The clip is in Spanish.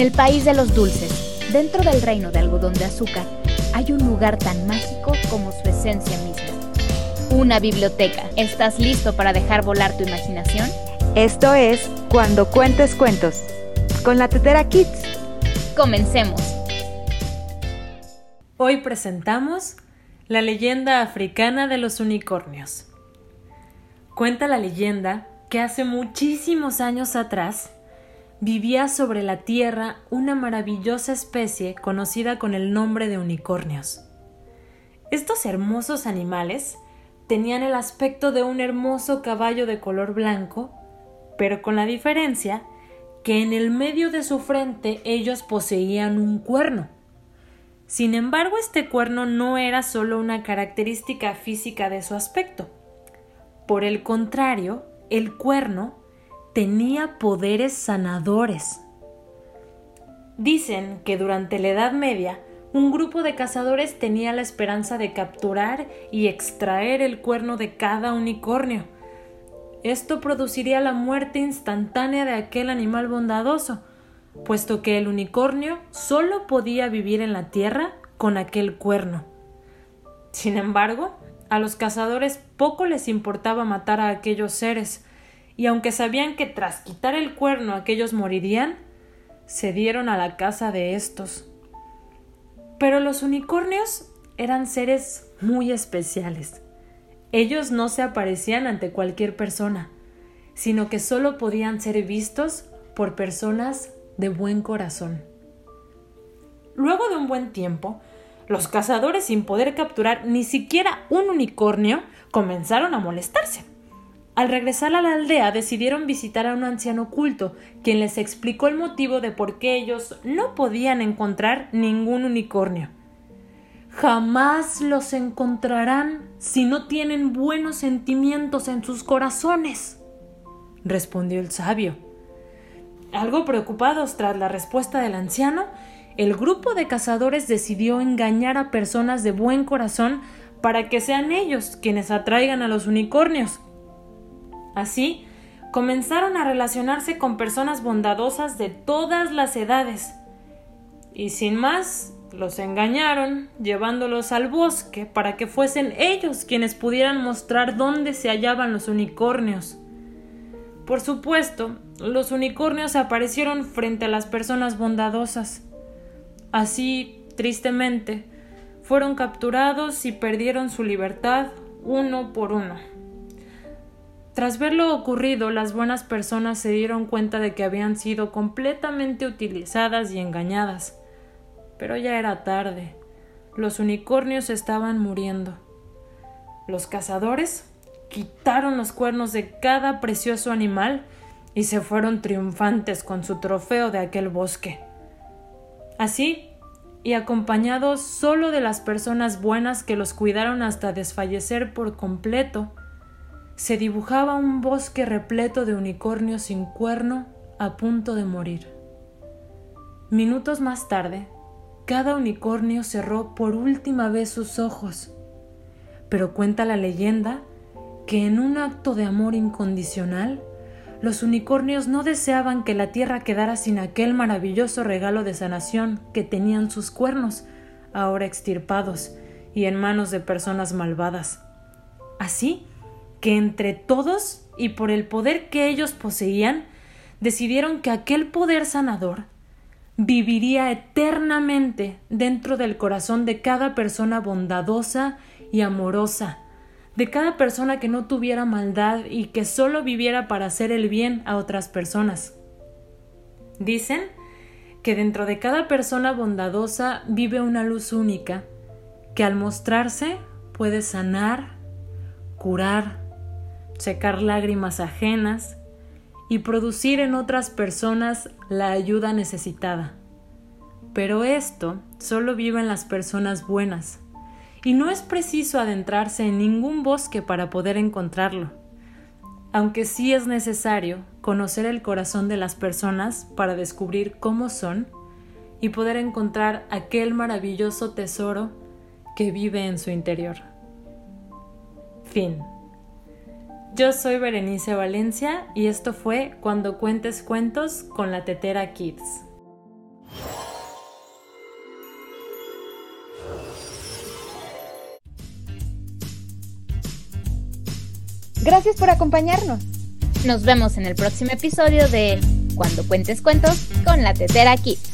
el país de los dulces, dentro del reino de algodón de azúcar, hay un lugar tan mágico como su esencia misma. Una biblioteca. ¿Estás listo para dejar volar tu imaginación? Esto es Cuando Cuentes Cuentos, con la Tetera Kids. Comencemos. Hoy presentamos la leyenda africana de los unicornios. Cuenta la leyenda que hace muchísimos años atrás vivía sobre la Tierra una maravillosa especie conocida con el nombre de unicornios. Estos hermosos animales tenían el aspecto de un hermoso caballo de color blanco, pero con la diferencia que en el medio de su frente ellos poseían un cuerno. Sin embargo, este cuerno no era solo una característica física de su aspecto. Por el contrario, el cuerno tenía poderes sanadores. Dicen que durante la Edad Media un grupo de cazadores tenía la esperanza de capturar y extraer el cuerno de cada unicornio. Esto produciría la muerte instantánea de aquel animal bondadoso, puesto que el unicornio solo podía vivir en la tierra con aquel cuerno. Sin embargo, a los cazadores poco les importaba matar a aquellos seres, y aunque sabían que tras quitar el cuerno aquellos morirían, se dieron a la caza de estos. Pero los unicornios eran seres muy especiales. Ellos no se aparecían ante cualquier persona, sino que solo podían ser vistos por personas de buen corazón. Luego de un buen tiempo, los cazadores, sin poder capturar ni siquiera un unicornio, comenzaron a molestarse. Al regresar a la aldea decidieron visitar a un anciano culto, quien les explicó el motivo de por qué ellos no podían encontrar ningún unicornio. Jamás los encontrarán si no tienen buenos sentimientos en sus corazones, respondió el sabio. Algo preocupados tras la respuesta del anciano, el grupo de cazadores decidió engañar a personas de buen corazón para que sean ellos quienes atraigan a los unicornios. Así, comenzaron a relacionarse con personas bondadosas de todas las edades. Y sin más, los engañaron, llevándolos al bosque para que fuesen ellos quienes pudieran mostrar dónde se hallaban los unicornios. Por supuesto, los unicornios aparecieron frente a las personas bondadosas. Así, tristemente, fueron capturados y perdieron su libertad uno por uno. Tras ver lo ocurrido, las buenas personas se dieron cuenta de que habían sido completamente utilizadas y engañadas. Pero ya era tarde. Los unicornios estaban muriendo. Los cazadores quitaron los cuernos de cada precioso animal y se fueron triunfantes con su trofeo de aquel bosque. Así, y acompañados solo de las personas buenas que los cuidaron hasta desfallecer por completo, se dibujaba un bosque repleto de unicornios sin cuerno a punto de morir. Minutos más tarde, cada unicornio cerró por última vez sus ojos, pero cuenta la leyenda que en un acto de amor incondicional, los unicornios no deseaban que la tierra quedara sin aquel maravilloso regalo de sanación que tenían sus cuernos, ahora extirpados y en manos de personas malvadas. Así, que entre todos y por el poder que ellos poseían, decidieron que aquel poder sanador viviría eternamente dentro del corazón de cada persona bondadosa y amorosa, de cada persona que no tuviera maldad y que solo viviera para hacer el bien a otras personas. Dicen que dentro de cada persona bondadosa vive una luz única, que al mostrarse puede sanar, curar, secar lágrimas ajenas y producir en otras personas la ayuda necesitada. Pero esto solo vive en las personas buenas, y no es preciso adentrarse en ningún bosque para poder encontrarlo, aunque sí es necesario conocer el corazón de las personas para descubrir cómo son y poder encontrar aquel maravilloso tesoro que vive en su interior. Fin. Yo soy Berenice Valencia y esto fue Cuando cuentes cuentos con la Tetera Kids. Gracias por acompañarnos. Nos vemos en el próximo episodio de Cuando cuentes cuentos con la Tetera Kids.